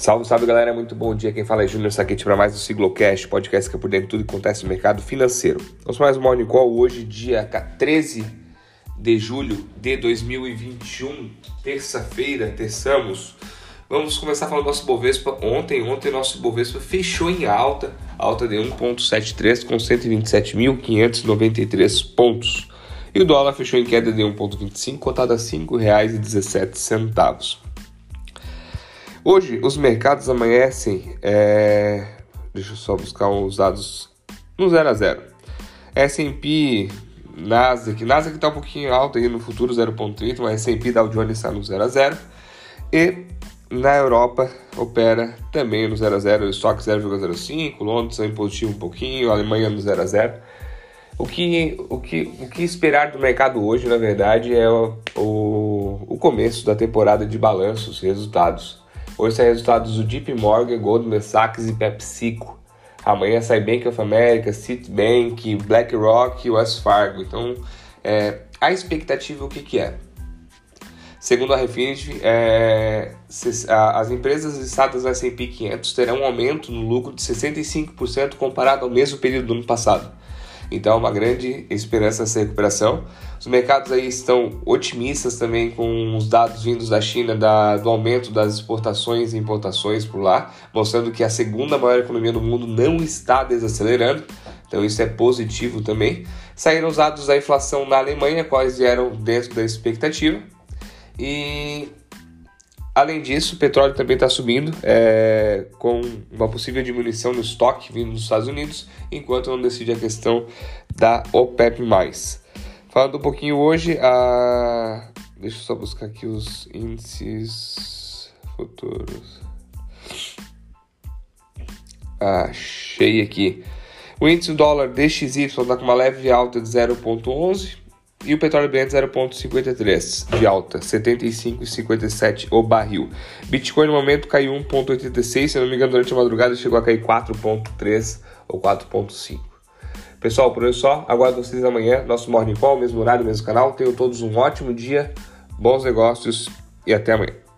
Salve, salve galera, muito bom dia. Quem fala é Júnior Saquete para mais um Siglocast, podcast que é por dentro de tudo que acontece no mercado financeiro. Vamos mais um Morning Call hoje, dia 13 de julho de 2021, terça-feira, terçamos. Vamos começar falando do nosso Bovespa. Ontem, ontem nosso Bovespa fechou em alta, alta de 1.73 com 127.593 pontos. E o dólar fechou em queda de 1.25, cotado a R$ 5,17. Hoje, os mercados amanhecem. É... Deixa eu só buscar os dados no 0 a 0. S&P, Nasdaq, Nasdaq está um pouquinho alto aí no futuro 0.30, mas S&P Dow Jones está no 0 a 0. E na Europa opera também no 0 a 0, o estoque 0,05, Londres também positivo um pouquinho, Alemanha no 0 a 0. O que, o, que, o que esperar do mercado hoje, na verdade, é o, o, o começo da temporada de balanços, resultados. Hoje saem resultados do JP Morgan, Goldman Sachs e PepsiCo. Amanhã sai Bank of America, Citibank, BlackRock e Wells Fargo. Então, é, a expectativa o que, que é? Segundo a Refinity, é, as empresas listadas no S&P 500 terão um aumento no lucro de 65% comparado ao mesmo período do ano passado. Então, uma grande esperança nessa recuperação. Os mercados aí estão otimistas também com os dados vindos da China da, do aumento das exportações e importações por lá, mostrando que a segunda maior economia do mundo não está desacelerando. Então, isso é positivo também. Saíram os dados da inflação na Alemanha, quais vieram dentro da expectativa. E Além disso, o petróleo também está subindo, é, com uma possível diminuição no estoque vindo dos Estados Unidos, enquanto não decide a questão da OPEP+. Falando um pouquinho hoje, a... deixa eu só buscar aqui os índices futuros. Achei aqui. O índice do dólar DXY está com uma leve alta de 0,11 e o petróleo Brent 0,53 de alta, 75,57 o barril. Bitcoin no momento caiu 1,86, se não me engano, durante a madrugada chegou a cair 4,3 ou 4,5. Pessoal, por hoje é só. Aguardo vocês amanhã, nosso Morning Call, mesmo horário, mesmo canal. Tenham todos um ótimo dia, bons negócios e até amanhã.